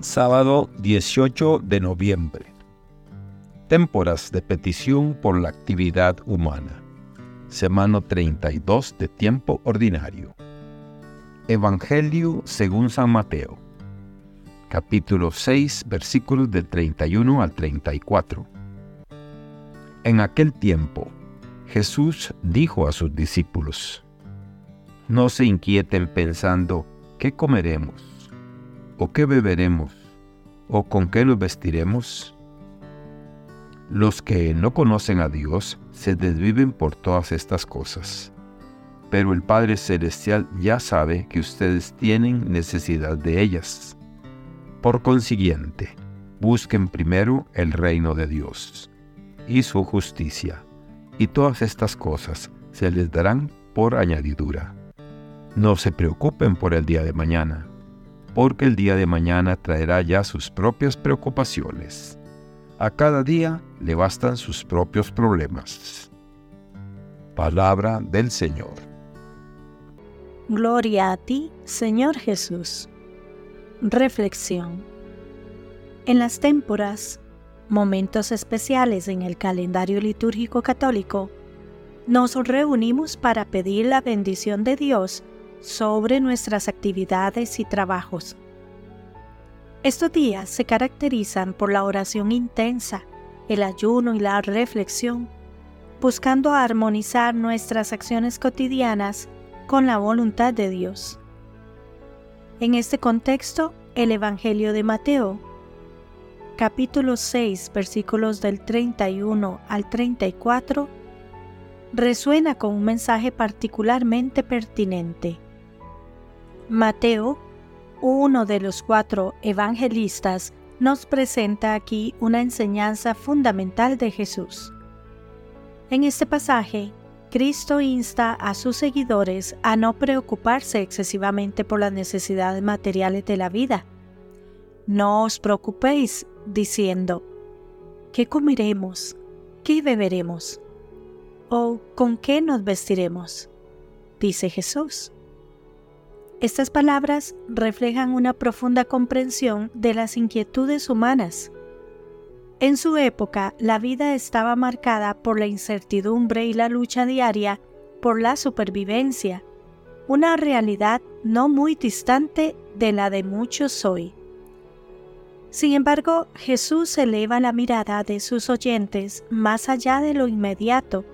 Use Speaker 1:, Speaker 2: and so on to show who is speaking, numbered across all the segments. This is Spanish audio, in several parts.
Speaker 1: Sábado 18 de noviembre. Témporas de petición por la actividad humana. Semana 32 de tiempo ordinario. Evangelio según San Mateo. Capítulo 6, versículos del 31 al 34. En aquel tiempo, Jesús dijo a sus discípulos, No se inquieten pensando, ¿qué comeremos? ¿O qué beberemos? ¿O con qué nos vestiremos? Los que no conocen a Dios se desviven por todas estas cosas. Pero el Padre Celestial ya sabe que ustedes tienen necesidad de ellas. Por consiguiente, busquen primero el reino de Dios y su justicia, y todas estas cosas se les darán por añadidura. No se preocupen por el día de mañana porque el día de mañana traerá ya sus propias preocupaciones. A cada día le bastan sus propios problemas. Palabra del Señor.
Speaker 2: Gloria a ti, Señor Jesús. Reflexión. En las témporas, momentos especiales en el calendario litúrgico católico, nos reunimos para pedir la bendición de Dios sobre nuestras actividades y trabajos. Estos días se caracterizan por la oración intensa, el ayuno y la reflexión, buscando armonizar nuestras acciones cotidianas con la voluntad de Dios. En este contexto, el Evangelio de Mateo, capítulo 6, versículos del 31 al 34, resuena con un mensaje particularmente pertinente. Mateo, uno de los cuatro evangelistas, nos presenta aquí una enseñanza fundamental de Jesús. En este pasaje, Cristo insta a sus seguidores a no preocuparse excesivamente por las necesidades materiales de la vida. No os preocupéis diciendo, ¿qué comeremos? ¿Qué beberemos? ¿O con qué nos vestiremos? Dice Jesús. Estas palabras reflejan una profunda comprensión de las inquietudes humanas. En su época, la vida estaba marcada por la incertidumbre y la lucha diaria por la supervivencia, una realidad no muy distante de la de muchos hoy. Sin embargo, Jesús eleva la mirada de sus oyentes más allá de lo inmediato,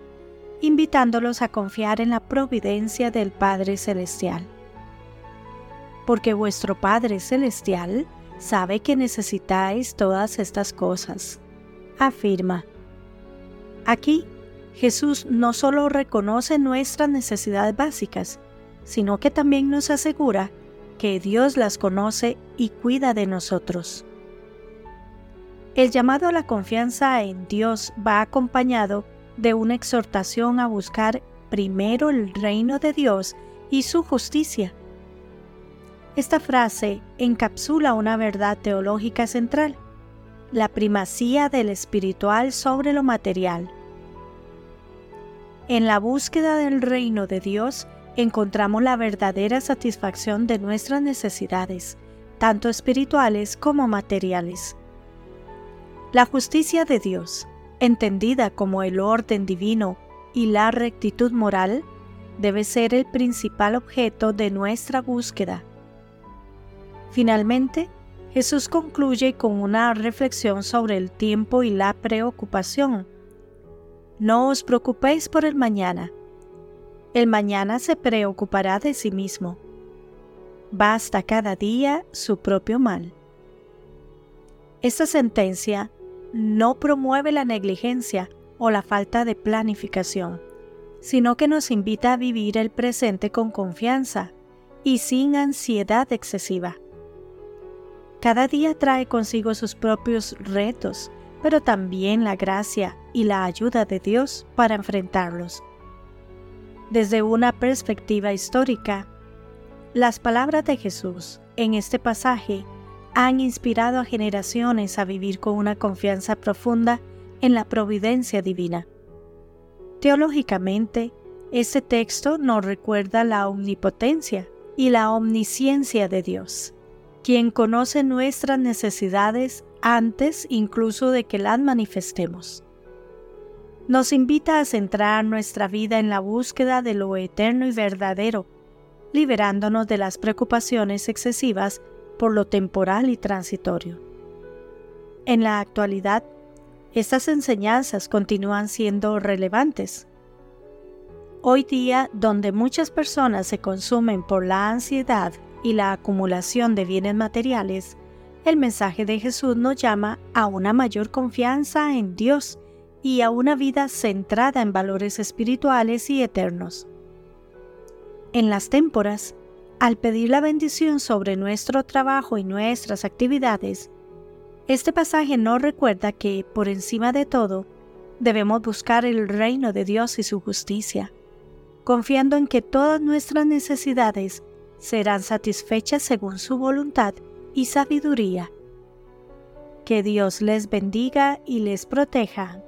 Speaker 2: invitándolos a confiar en la providencia del Padre Celestial porque vuestro Padre Celestial sabe que necesitáis todas estas cosas. Afirma. Aquí, Jesús no solo reconoce nuestras necesidades básicas, sino que también nos asegura que Dios las conoce y cuida de nosotros. El llamado a la confianza en Dios va acompañado de una exhortación a buscar primero el reino de Dios y su justicia esta frase encapsula una verdad teológica central, la primacía del espiritual sobre lo material. En la búsqueda del reino de Dios encontramos la verdadera satisfacción de nuestras necesidades, tanto espirituales como materiales. La justicia de Dios, entendida como el orden divino y la rectitud moral, debe ser el principal objeto de nuestra búsqueda Finalmente, Jesús concluye con una reflexión sobre el tiempo y la preocupación. No os preocupéis por el mañana. El mañana se preocupará de sí mismo. Basta cada día su propio mal. Esta sentencia no promueve la negligencia o la falta de planificación, sino que nos invita a vivir el presente con confianza y sin ansiedad excesiva. Cada día trae consigo sus propios retos, pero también la gracia y la ayuda de Dios para enfrentarlos. Desde una perspectiva histórica, las palabras de Jesús en este pasaje han inspirado a generaciones a vivir con una confianza profunda en la providencia divina. Teológicamente, este texto nos recuerda la omnipotencia y la omnisciencia de Dios quien conoce nuestras necesidades antes incluso de que las manifestemos. Nos invita a centrar nuestra vida en la búsqueda de lo eterno y verdadero, liberándonos de las preocupaciones excesivas por lo temporal y transitorio. En la actualidad, estas enseñanzas continúan siendo relevantes. Hoy día, donde muchas personas se consumen por la ansiedad y la acumulación de bienes materiales, el mensaje de Jesús nos llama a una mayor confianza en Dios y a una vida centrada en valores espirituales y eternos. En las témporas, al pedir la bendición sobre nuestro trabajo y nuestras actividades, este pasaje nos recuerda que, por encima de todo, debemos buscar el reino de Dios y su justicia, confiando en que todas nuestras necesidades serán satisfechas según su voluntad y sabiduría. Que Dios les bendiga y les proteja